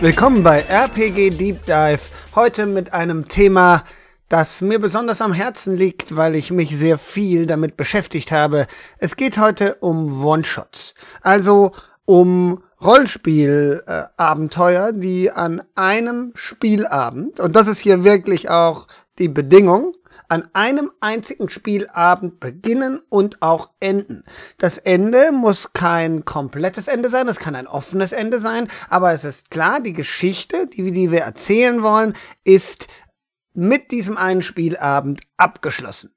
Willkommen bei RPG Deep Dive. Heute mit einem Thema, das mir besonders am Herzen liegt, weil ich mich sehr viel damit beschäftigt habe. Es geht heute um One-Shots. Also um Rollenspielabenteuer, die an einem Spielabend, und das ist hier wirklich auch die Bedingung, an einem einzigen Spielabend beginnen und auch enden. Das Ende muss kein komplettes Ende sein, es kann ein offenes Ende sein, aber es ist klar, die Geschichte, die, die wir erzählen wollen, ist mit diesem einen Spielabend abgeschlossen.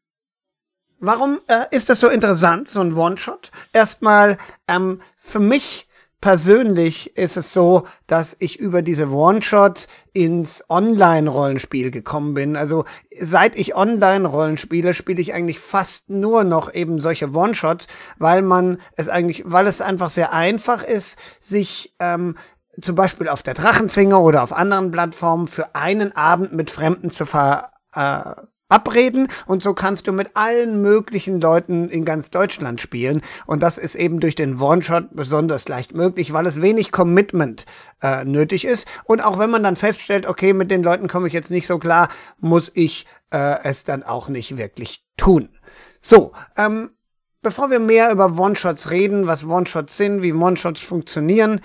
Warum äh, ist das so interessant, so ein One-Shot? Erstmal, ähm, für mich persönlich ist es so, dass ich über diese One-Shots ins Online-Rollenspiel gekommen bin. Also seit ich Online-Rollen spiele, spiele ich eigentlich fast nur noch eben solche One-Shots, weil man es eigentlich, weil es einfach sehr einfach ist, sich ähm, zum Beispiel auf der Drachenzwinger oder auf anderen Plattformen für einen Abend mit Fremden zu ver äh, abreden. Und so kannst du mit allen möglichen Leuten in ganz Deutschland spielen. Und das ist eben durch den One-Shot besonders leicht möglich, weil es wenig Commitment äh, nötig ist. Und auch wenn man dann feststellt, okay, mit den Leuten komme ich jetzt nicht so klar, muss ich äh, es dann auch nicht wirklich tun. So, ähm, bevor wir mehr über One-Shots reden, was One-Shots sind, wie One-Shots funktionieren,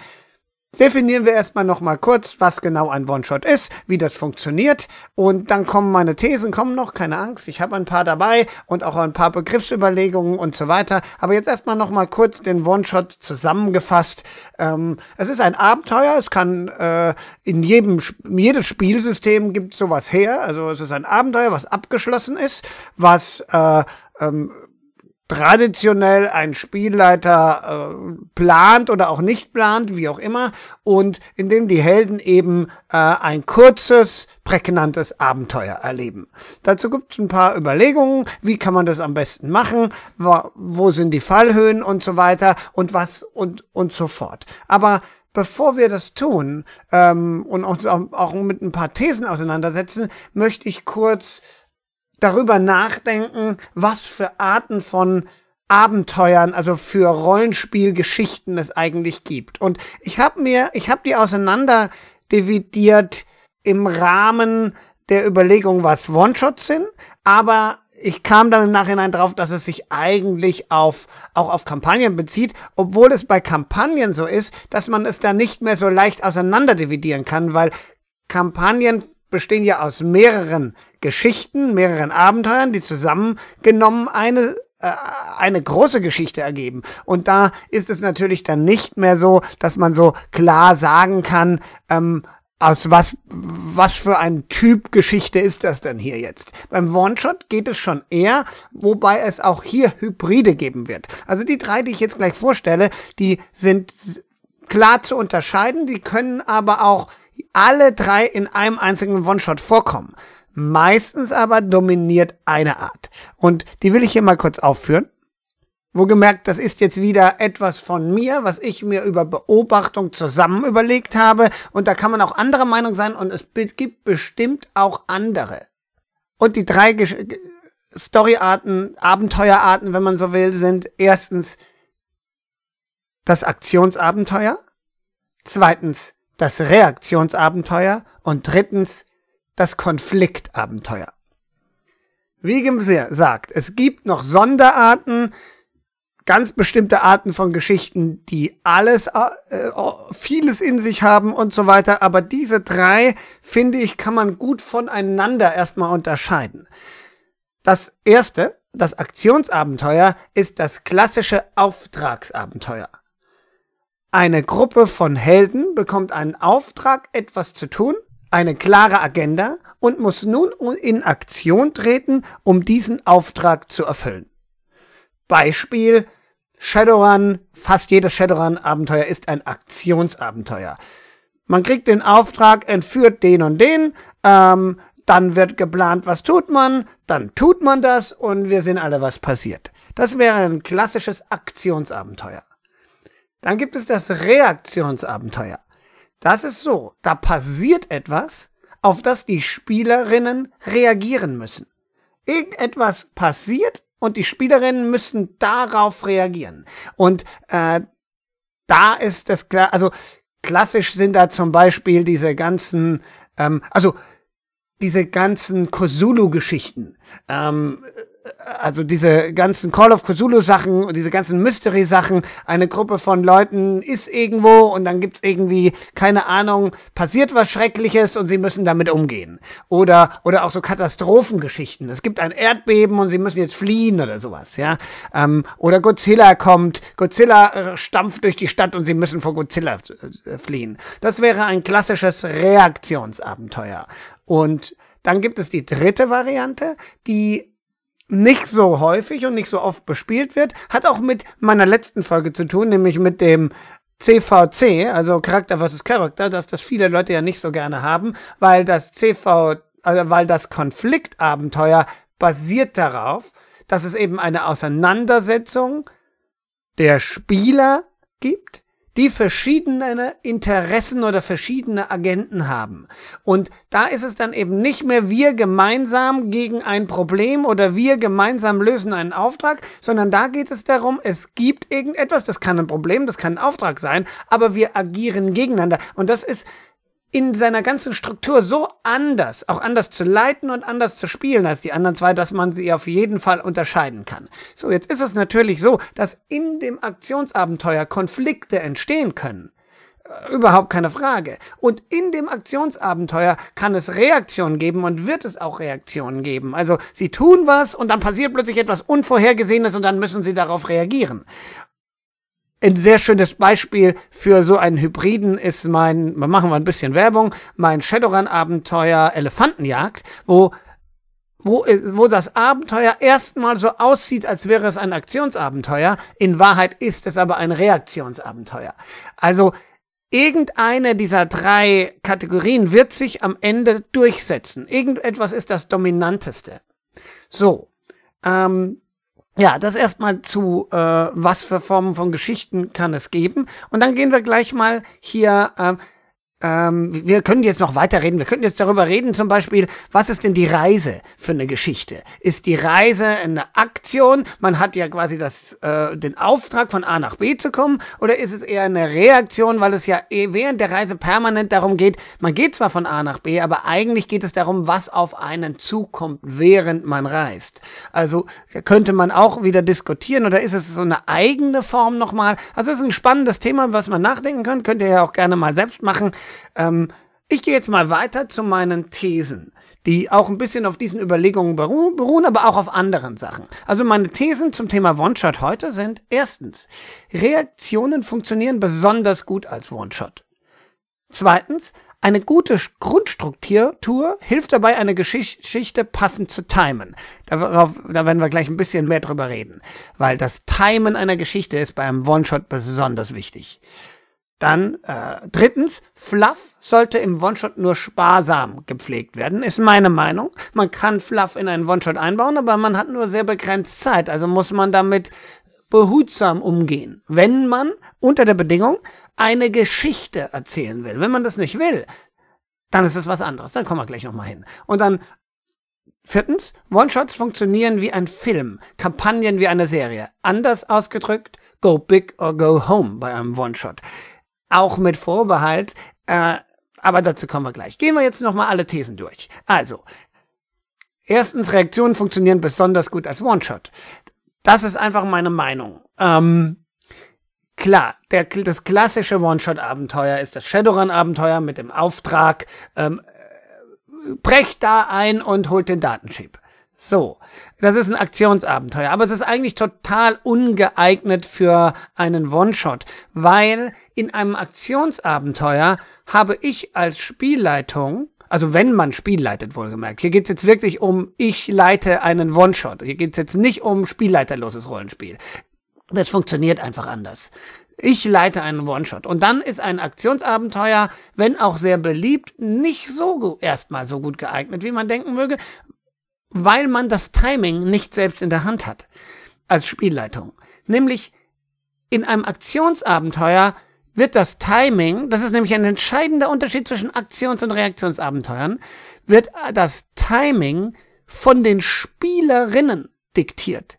definieren wir erstmal nochmal kurz, was genau ein One-Shot ist, wie das funktioniert und dann kommen meine Thesen, kommen noch, keine Angst, ich habe ein paar dabei und auch ein paar Begriffsüberlegungen und so weiter. Aber jetzt erstmal nochmal kurz den One-Shot zusammengefasst. Ähm, es ist ein Abenteuer, es kann äh, in jedem, jedes Spielsystem gibt sowas her, also es ist ein Abenteuer, was abgeschlossen ist, was äh, ähm, traditionell ein Spielleiter äh, plant oder auch nicht plant, wie auch immer, und in dem die Helden eben äh, ein kurzes, prägnantes Abenteuer erleben. Dazu gibt es ein paar Überlegungen, wie kann man das am besten machen, wo, wo sind die Fallhöhen und so weiter und was und, und so fort. Aber bevor wir das tun ähm, und uns auch, auch mit ein paar Thesen auseinandersetzen, möchte ich kurz darüber nachdenken, was für Arten von Abenteuern, also für Rollenspielgeschichten es eigentlich gibt. Und ich habe mir, ich habe die auseinander dividiert im Rahmen der Überlegung, was One-Shots sind, aber ich kam dann im Nachhinein drauf, dass es sich eigentlich auf, auch auf Kampagnen bezieht, obwohl es bei Kampagnen so ist, dass man es da nicht mehr so leicht auseinander dividieren kann, weil Kampagnen bestehen ja aus mehreren Geschichten, mehreren Abenteuern, die zusammengenommen eine äh, eine große Geschichte ergeben. Und da ist es natürlich dann nicht mehr so, dass man so klar sagen kann, ähm, aus was, was für ein Typ Geschichte ist das denn hier jetzt? Beim One-Shot geht es schon eher, wobei es auch hier Hybride geben wird. Also die drei, die ich jetzt gleich vorstelle, die sind klar zu unterscheiden, die können aber auch alle drei in einem einzigen One-Shot vorkommen. Meistens aber dominiert eine Art. Und die will ich hier mal kurz aufführen. Wo gemerkt, das ist jetzt wieder etwas von mir, was ich mir über Beobachtung zusammen überlegt habe. Und da kann man auch andere Meinung sein und es gibt bestimmt auch andere. Und die drei Gesch Storyarten, Abenteuerarten, wenn man so will, sind erstens das Aktionsabenteuer, zweitens das Reaktionsabenteuer und drittens das Konfliktabenteuer. Wie gesagt, es gibt noch Sonderarten, ganz bestimmte Arten von Geschichten, die alles, äh, vieles in sich haben und so weiter. Aber diese drei, finde ich, kann man gut voneinander erstmal unterscheiden. Das erste, das Aktionsabenteuer, ist das klassische Auftragsabenteuer. Eine Gruppe von Helden bekommt einen Auftrag, etwas zu tun eine klare Agenda und muss nun in Aktion treten, um diesen Auftrag zu erfüllen. Beispiel Shadowrun, fast jedes Shadowrun-Abenteuer ist ein Aktionsabenteuer. Man kriegt den Auftrag, entführt den und den, ähm, dann wird geplant, was tut man, dann tut man das und wir sehen alle, was passiert. Das wäre ein klassisches Aktionsabenteuer. Dann gibt es das Reaktionsabenteuer. Das ist so, da passiert etwas, auf das die Spielerinnen reagieren müssen. Irgendetwas passiert und die Spielerinnen müssen darauf reagieren. Und äh, da ist das klar, also klassisch sind da zum Beispiel diese ganzen, ähm, also diese ganzen Cthulhu-Geschichten. Ähm, also diese ganzen Call of Cthulhu Sachen und diese ganzen Mystery Sachen, eine Gruppe von Leuten ist irgendwo und dann gibt's irgendwie keine Ahnung, passiert was schreckliches und sie müssen damit umgehen. Oder oder auch so Katastrophengeschichten. Es gibt ein Erdbeben und sie müssen jetzt fliehen oder sowas, ja? Ähm, oder Godzilla kommt, Godzilla äh, stampft durch die Stadt und sie müssen vor Godzilla äh, fliehen. Das wäre ein klassisches Reaktionsabenteuer. Und dann gibt es die dritte Variante, die nicht so häufig und nicht so oft bespielt wird, hat auch mit meiner letzten Folge zu tun, nämlich mit dem CVC, also Charakter versus Charakter, dass das viele Leute ja nicht so gerne haben, weil das CV, also weil das Konfliktabenteuer basiert darauf, dass es eben eine Auseinandersetzung der Spieler gibt die verschiedene Interessen oder verschiedene Agenten haben. Und da ist es dann eben nicht mehr wir gemeinsam gegen ein Problem oder wir gemeinsam lösen einen Auftrag, sondern da geht es darum, es gibt irgendetwas, das kann ein Problem, das kann ein Auftrag sein, aber wir agieren gegeneinander. Und das ist in seiner ganzen Struktur so anders, auch anders zu leiten und anders zu spielen als die anderen zwei, dass man sie auf jeden Fall unterscheiden kann. So, jetzt ist es natürlich so, dass in dem Aktionsabenteuer Konflikte entstehen können. Äh, überhaupt keine Frage. Und in dem Aktionsabenteuer kann es Reaktionen geben und wird es auch Reaktionen geben. Also sie tun was und dann passiert plötzlich etwas Unvorhergesehenes und dann müssen sie darauf reagieren ein sehr schönes Beispiel für so einen Hybriden ist mein, machen wir ein bisschen Werbung, mein Shadowrun-Abenteuer Elefantenjagd, wo wo, wo das Abenteuer erstmal so aussieht, als wäre es ein Aktionsabenteuer. In Wahrheit ist es aber ein Reaktionsabenteuer. Also irgendeine dieser drei Kategorien wird sich am Ende durchsetzen. Irgendetwas ist das Dominanteste. So, ähm, ja, das erstmal zu, äh, was für Formen von Geschichten kann es geben. Und dann gehen wir gleich mal hier äh, ähm, wir können jetzt noch weiterreden. Wir könnten jetzt darüber reden, zum Beispiel, was ist denn die Reise für eine Geschichte? Ist die Reise eine Aktion? Man hat ja quasi das, äh, den Auftrag, von A nach B zu kommen. Oder ist es eher eine Reaktion, weil es ja eh während der Reise permanent darum geht, man geht zwar von A nach B, aber eigentlich geht es darum, was auf einen zukommt, während man reist. Also könnte man auch wieder diskutieren. Oder ist es so eine eigene Form nochmal? Also es ist ein spannendes Thema, was man nachdenken kann. Könnt ihr ja auch gerne mal selbst machen. Ähm, ich gehe jetzt mal weiter zu meinen Thesen, die auch ein bisschen auf diesen Überlegungen beruhen, beruhen, aber auch auf anderen Sachen. Also meine Thesen zum Thema One-Shot heute sind erstens, Reaktionen funktionieren besonders gut als One-Shot. Zweitens, eine gute Grundstruktur hilft dabei, eine Geschichte passend zu timen. Darauf, da werden wir gleich ein bisschen mehr drüber reden, weil das Timen einer Geschichte ist bei einem One-Shot besonders wichtig. Dann äh, drittens, Fluff sollte im One-Shot nur sparsam gepflegt werden, ist meine Meinung. Man kann Fluff in einen One-Shot einbauen, aber man hat nur sehr begrenzt Zeit, also muss man damit behutsam umgehen. Wenn man unter der Bedingung eine Geschichte erzählen will. Wenn man das nicht will, dann ist es was anderes. Dann kommen wir gleich nochmal hin. Und dann viertens, One-Shots funktionieren wie ein Film, Kampagnen wie eine Serie. Anders ausgedrückt, go big or go home bei einem One-Shot auch mit Vorbehalt. Äh, aber dazu kommen wir gleich. Gehen wir jetzt nochmal alle Thesen durch. Also, erstens, Reaktionen funktionieren besonders gut als One-Shot. Das ist einfach meine Meinung. Ähm, klar, der, das klassische One-Shot-Abenteuer ist das Shadowrun-Abenteuer mit dem Auftrag, ähm, brecht da ein und holt den Datenchip. So, das ist ein Aktionsabenteuer, aber es ist eigentlich total ungeeignet für einen One-Shot, weil in einem Aktionsabenteuer habe ich als Spielleitung, also wenn man Spiel leitet, wohlgemerkt, hier geht's jetzt wirklich um, ich leite einen One-Shot, hier geht's jetzt nicht um spielleiterloses Rollenspiel. Das funktioniert einfach anders. Ich leite einen One-Shot. Und dann ist ein Aktionsabenteuer, wenn auch sehr beliebt, nicht so erstmal so gut geeignet, wie man denken möge, weil man das Timing nicht selbst in der Hand hat als Spielleitung. Nämlich in einem Aktionsabenteuer wird das Timing, das ist nämlich ein entscheidender Unterschied zwischen Aktions- und Reaktionsabenteuern, wird das Timing von den Spielerinnen diktiert.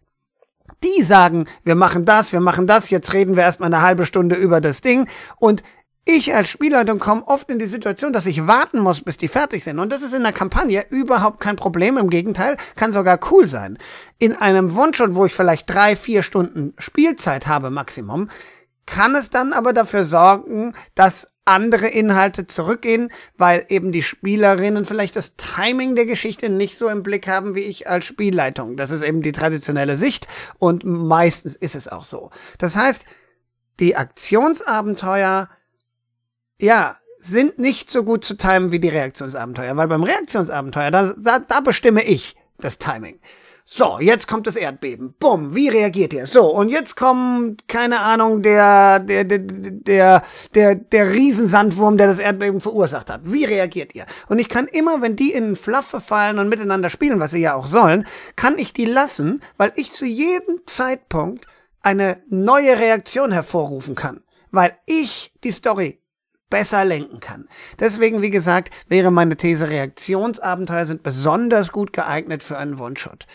Die sagen, wir machen das, wir machen das, jetzt reden wir erstmal eine halbe Stunde über das Ding und ich als Spielleitung komme oft in die Situation, dass ich warten muss, bis die fertig sind. Und das ist in der Kampagne überhaupt kein Problem. Im Gegenteil, kann sogar cool sein. In einem One-Shot, wo ich vielleicht drei, vier Stunden Spielzeit habe, Maximum, kann es dann aber dafür sorgen, dass andere Inhalte zurückgehen, weil eben die Spielerinnen vielleicht das Timing der Geschichte nicht so im Blick haben wie ich als Spielleitung. Das ist eben die traditionelle Sicht und meistens ist es auch so. Das heißt, die Aktionsabenteuer ja, sind nicht so gut zu timen wie die Reaktionsabenteuer, weil beim Reaktionsabenteuer, da, da, da bestimme ich das Timing. So, jetzt kommt das Erdbeben. Bumm, wie reagiert ihr? So, und jetzt kommt, keine Ahnung, der, der, der, der, der, der Riesensandwurm, der das Erdbeben verursacht hat. Wie reagiert ihr? Und ich kann immer, wenn die in Fluff verfallen und miteinander spielen, was sie ja auch sollen, kann ich die lassen, weil ich zu jedem Zeitpunkt eine neue Reaktion hervorrufen kann. Weil ich die Story besser lenken kann. Deswegen, wie gesagt, wäre meine These, Reaktionsabenteuer sind besonders gut geeignet für einen One-Shot.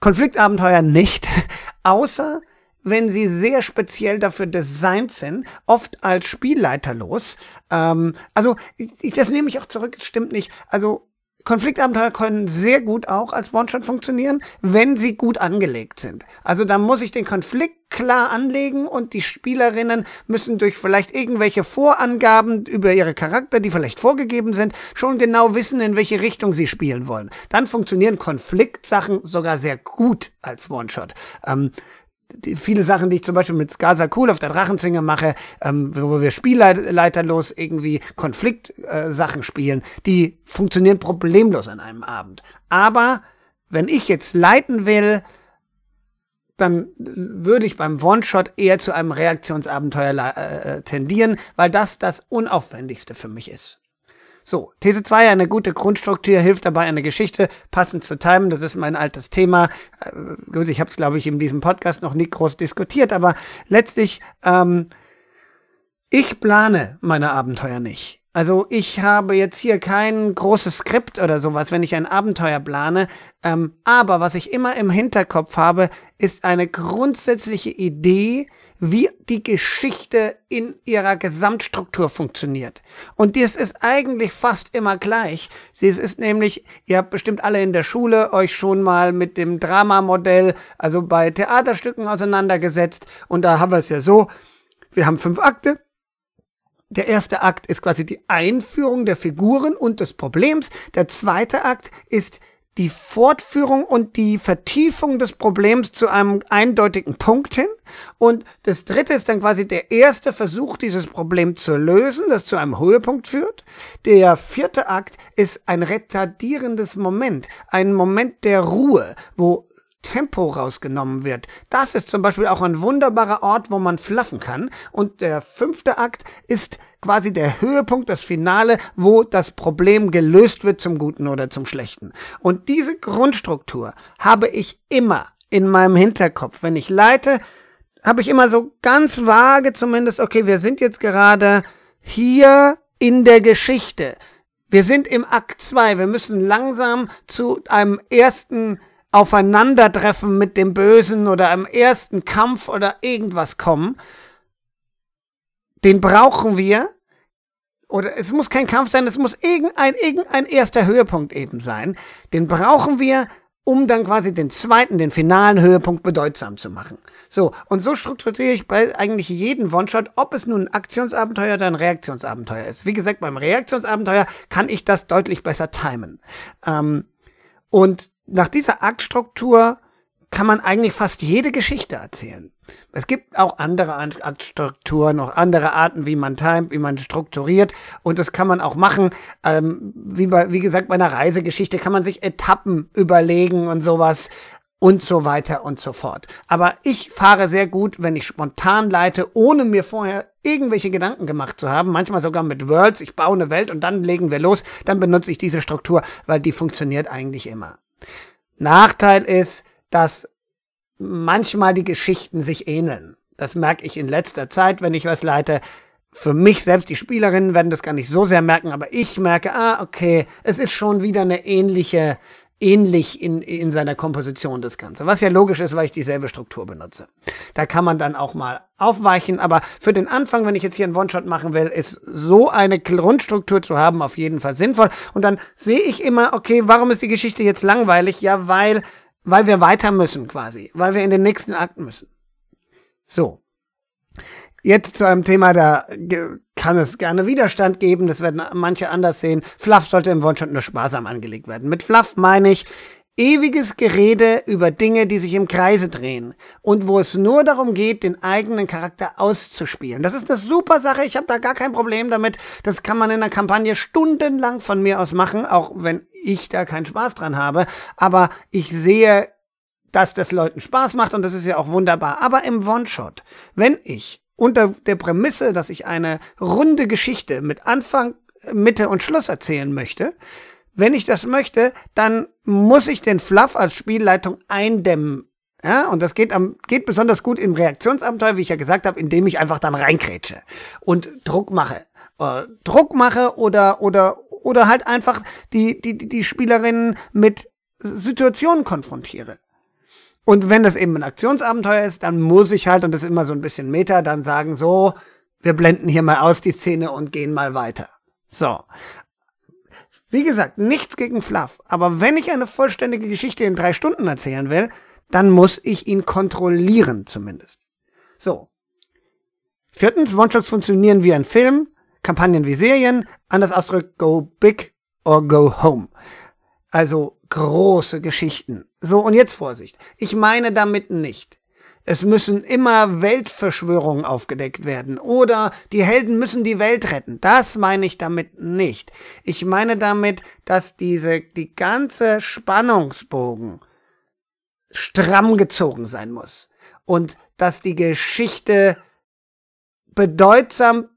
Konfliktabenteuer nicht, außer wenn sie sehr speziell dafür designt sind, oft als Spielleiterlos. Ähm, also, ich, das nehme ich auch zurück, stimmt nicht. Also, Konfliktabenteuer können sehr gut auch als One-Shot funktionieren, wenn sie gut angelegt sind. Also da muss ich den Konflikt klar anlegen und die Spielerinnen müssen durch vielleicht irgendwelche Vorangaben über ihre Charakter, die vielleicht vorgegeben sind, schon genau wissen, in welche Richtung sie spielen wollen. Dann funktionieren Konfliktsachen sogar sehr gut als One-Shot. Ähm, viele Sachen, die ich zum Beispiel mit Skaza Cool auf der Drachenzwinger mache, ähm, wo wir spielleiterlos irgendwie Konfliktsachen äh, spielen, die funktionieren problemlos an einem Abend. Aber wenn ich jetzt leiten will, dann würde ich beim One-Shot eher zu einem Reaktionsabenteuer äh, tendieren, weil das das Unaufwendigste für mich ist. So, These 2, eine gute Grundstruktur hilft dabei, eine Geschichte passend zu timen. Das ist mein altes Thema. Äh, gut, ich habe es, glaube ich, in diesem Podcast noch nie groß diskutiert, aber letztlich, ähm, ich plane meine Abenteuer nicht. Also ich habe jetzt hier kein großes Skript oder sowas, wenn ich ein Abenteuer plane. Ähm, aber was ich immer im Hinterkopf habe, ist eine grundsätzliche Idee, wie die Geschichte in ihrer Gesamtstruktur funktioniert. Und dies ist eigentlich fast immer gleich. Sie ist nämlich, ihr habt bestimmt alle in der Schule euch schon mal mit dem Dramamodell, also bei Theaterstücken auseinandergesetzt. Und da haben wir es ja so, wir haben fünf Akte. Der erste Akt ist quasi die Einführung der Figuren und des Problems. Der zweite Akt ist die Fortführung und die Vertiefung des Problems zu einem eindeutigen Punkt hin. Und das dritte ist dann quasi der erste Versuch, dieses Problem zu lösen, das zu einem Höhepunkt führt. Der vierte Akt ist ein retardierendes Moment, ein Moment der Ruhe, wo Tempo rausgenommen wird. Das ist zum Beispiel auch ein wunderbarer Ort, wo man fluffen kann. Und der fünfte Akt ist quasi der Höhepunkt, das Finale, wo das Problem gelöst wird zum Guten oder zum Schlechten. Und diese Grundstruktur habe ich immer in meinem Hinterkopf. Wenn ich leite, habe ich immer so ganz vage zumindest, okay, wir sind jetzt gerade hier in der Geschichte. Wir sind im Akt 2. Wir müssen langsam zu einem ersten Aufeinandertreffen mit dem Bösen oder einem ersten Kampf oder irgendwas kommen, den brauchen wir. Oder es muss kein Kampf sein, es muss irgendein, irgendein erster Höhepunkt eben sein. Den brauchen wir, um dann quasi den zweiten, den finalen Höhepunkt bedeutsam zu machen. So, und so strukturiere ich bei eigentlich jeden One-Shot, ob es nun ein Aktionsabenteuer oder ein Reaktionsabenteuer ist. Wie gesagt, beim Reaktionsabenteuer kann ich das deutlich besser timen. Ähm, und nach dieser Aktstruktur kann man eigentlich fast jede Geschichte erzählen. Es gibt auch andere Aktstrukturen, noch andere Arten, wie man timet, wie man strukturiert. Und das kann man auch machen. Ähm, wie, bei, wie gesagt, bei einer Reisegeschichte kann man sich Etappen überlegen und sowas und so weiter und so fort. Aber ich fahre sehr gut, wenn ich spontan leite, ohne mir vorher irgendwelche Gedanken gemacht zu haben. Manchmal sogar mit Worlds. Ich baue eine Welt und dann legen wir los. Dann benutze ich diese Struktur, weil die funktioniert eigentlich immer. Nachteil ist, dass manchmal die Geschichten sich ähneln. Das merke ich in letzter Zeit, wenn ich was leite. Für mich selbst, die Spielerinnen werden das gar nicht so sehr merken, aber ich merke, ah, okay, es ist schon wieder eine ähnliche ähnlich in, in seiner Komposition das Ganze. Was ja logisch ist, weil ich dieselbe Struktur benutze. Da kann man dann auch mal aufweichen, aber für den Anfang, wenn ich jetzt hier einen One-Shot machen will, ist so eine Grundstruktur zu haben auf jeden Fall sinnvoll. Und dann sehe ich immer, okay, warum ist die Geschichte jetzt langweilig? Ja, weil, weil wir weiter müssen quasi, weil wir in den nächsten Akt müssen. So. Jetzt zu einem Thema, da kann es gerne Widerstand geben, das werden manche anders sehen. Fluff sollte im One-Shot nur sparsam angelegt werden. Mit Fluff meine ich ewiges Gerede über Dinge, die sich im Kreise drehen und wo es nur darum geht, den eigenen Charakter auszuspielen. Das ist eine super Sache, ich habe da gar kein Problem damit. Das kann man in einer Kampagne stundenlang von mir aus machen, auch wenn ich da keinen Spaß dran habe. Aber ich sehe dass das Leuten Spaß macht und das ist ja auch wunderbar. Aber im One-Shot, wenn ich unter der Prämisse, dass ich eine runde Geschichte mit Anfang, Mitte und Schluss erzählen möchte, wenn ich das möchte, dann muss ich den Fluff als Spielleitung eindämmen. Ja, und das geht, am, geht besonders gut im Reaktionsabenteuer, wie ich ja gesagt habe, indem ich einfach dann reinkrätsche und Druck mache. Äh, Druck mache oder, oder, oder halt einfach die, die, die Spielerinnen mit Situationen konfrontiere. Und wenn das eben ein Aktionsabenteuer ist, dann muss ich halt, und das ist immer so ein bisschen Meta, dann sagen, so, wir blenden hier mal aus die Szene und gehen mal weiter. So. Wie gesagt, nichts gegen Fluff. Aber wenn ich eine vollständige Geschichte in drei Stunden erzählen will, dann muss ich ihn kontrollieren zumindest. So. Viertens, One-Shots funktionieren wie ein Film, Kampagnen wie Serien, anders ausgedrückt, go big or go home. Also große Geschichten. So, und jetzt Vorsicht. Ich meine damit nicht. Es müssen immer Weltverschwörungen aufgedeckt werden oder die Helden müssen die Welt retten. Das meine ich damit nicht. Ich meine damit, dass diese, die ganze Spannungsbogen stramm gezogen sein muss und dass die Geschichte bedeutsam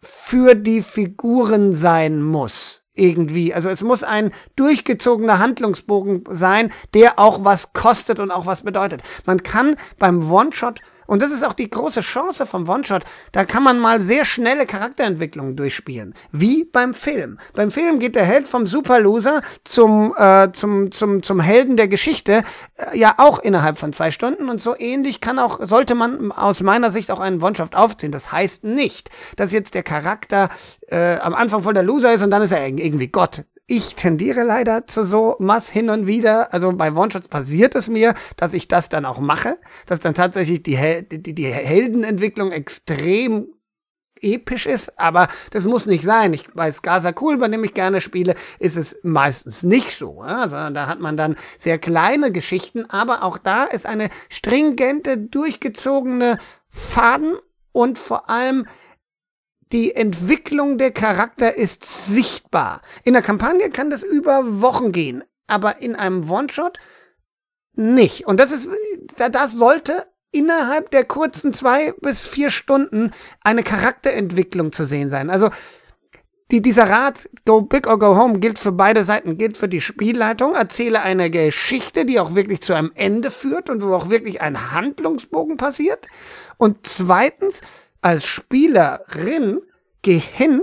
für die Figuren sein muss irgendwie. Also es muss ein durchgezogener Handlungsbogen sein, der auch was kostet und auch was bedeutet. Man kann beim One-Shot und das ist auch die große Chance vom One-Shot. Da kann man mal sehr schnelle Charakterentwicklungen durchspielen. Wie beim Film. Beim Film geht der Held vom Superloser zum, äh, zum, zum, zum Helden der Geschichte äh, ja auch innerhalb von zwei Stunden. Und so ähnlich kann auch, sollte man aus meiner Sicht auch einen One-Shot aufziehen. Das heißt nicht, dass jetzt der Charakter äh, am Anfang voll der Loser ist und dann ist er irgendwie Gott ich tendiere leider zu so Mass hin und wieder. Also bei One-Shots passiert es mir, dass ich das dann auch mache, dass dann tatsächlich die, Hel die, die Heldenentwicklung extrem episch ist, aber das muss nicht sein. Ich, bei Skaza Cool, bei dem ich gerne spiele, ist es meistens nicht so, ja? sondern da hat man dann sehr kleine Geschichten, aber auch da ist eine stringente, durchgezogene Faden und vor allem die Entwicklung der Charakter ist sichtbar. In der Kampagne kann das über Wochen gehen, aber in einem One-Shot nicht. Und das ist, das sollte innerhalb der kurzen zwei bis vier Stunden eine Charakterentwicklung zu sehen sein. Also, die, dieser Rat, go big or go home, gilt für beide Seiten, gilt für die Spielleitung. Erzähle eine Geschichte, die auch wirklich zu einem Ende führt und wo auch wirklich ein Handlungsbogen passiert. Und zweitens, als Spielerin geh hin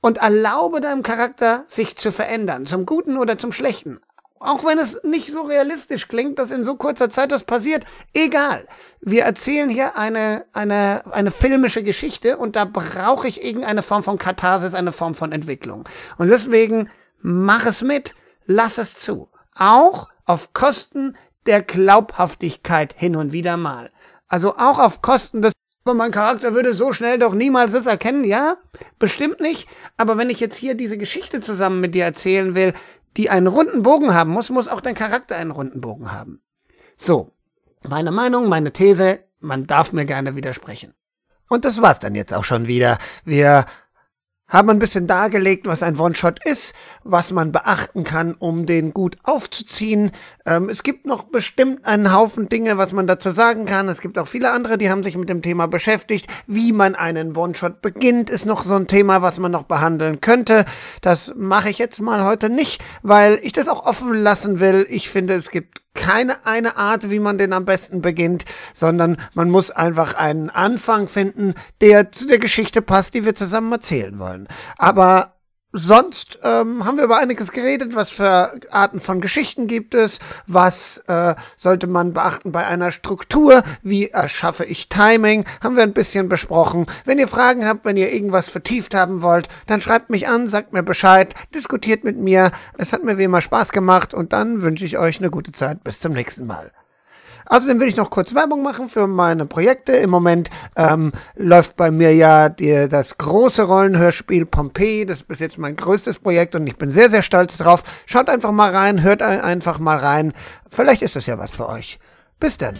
und erlaube deinem Charakter, sich zu verändern, zum Guten oder zum Schlechten. Auch wenn es nicht so realistisch klingt, dass in so kurzer Zeit das passiert, egal. Wir erzählen hier eine, eine, eine filmische Geschichte und da brauche ich irgendeine Form von Katharsis, eine Form von Entwicklung. Und deswegen mach es mit, lass es zu. Auch auf Kosten der Glaubhaftigkeit hin und wieder mal. Also auch auf Kosten des aber mein Charakter würde so schnell doch niemals das erkennen. Ja, bestimmt nicht. Aber wenn ich jetzt hier diese Geschichte zusammen mit dir erzählen will, die einen runden Bogen haben muss, muss auch dein Charakter einen runden Bogen haben. So, meine Meinung, meine These, man darf mir gerne widersprechen. Und das war's dann jetzt auch schon wieder. Wir haben ein bisschen dargelegt, was ein One-Shot ist, was man beachten kann, um den gut aufzuziehen. Ähm, es gibt noch bestimmt einen Haufen Dinge, was man dazu sagen kann. Es gibt auch viele andere, die haben sich mit dem Thema beschäftigt. Wie man einen One-Shot beginnt, ist noch so ein Thema, was man noch behandeln könnte. Das mache ich jetzt mal heute nicht, weil ich das auch offen lassen will. Ich finde, es gibt keine eine Art, wie man den am besten beginnt, sondern man muss einfach einen Anfang finden, der zu der Geschichte passt, die wir zusammen erzählen wollen. Aber sonst ähm, haben wir über einiges geredet. Was für Arten von Geschichten gibt es? Was äh, sollte man beachten bei einer Struktur? Wie erschaffe ich Timing? Haben wir ein bisschen besprochen. Wenn ihr Fragen habt, wenn ihr irgendwas vertieft haben wollt, dann schreibt mich an, sagt mir Bescheid, diskutiert mit mir. Es hat mir wie immer Spaß gemacht und dann wünsche ich euch eine gute Zeit. Bis zum nächsten Mal. Außerdem will ich noch kurz Werbung machen für meine Projekte. Im Moment ähm, läuft bei mir ja die, das große Rollenhörspiel Pompeii. Das ist bis jetzt mein größtes Projekt und ich bin sehr, sehr stolz drauf. Schaut einfach mal rein, hört einfach mal rein. Vielleicht ist das ja was für euch. Bis dann.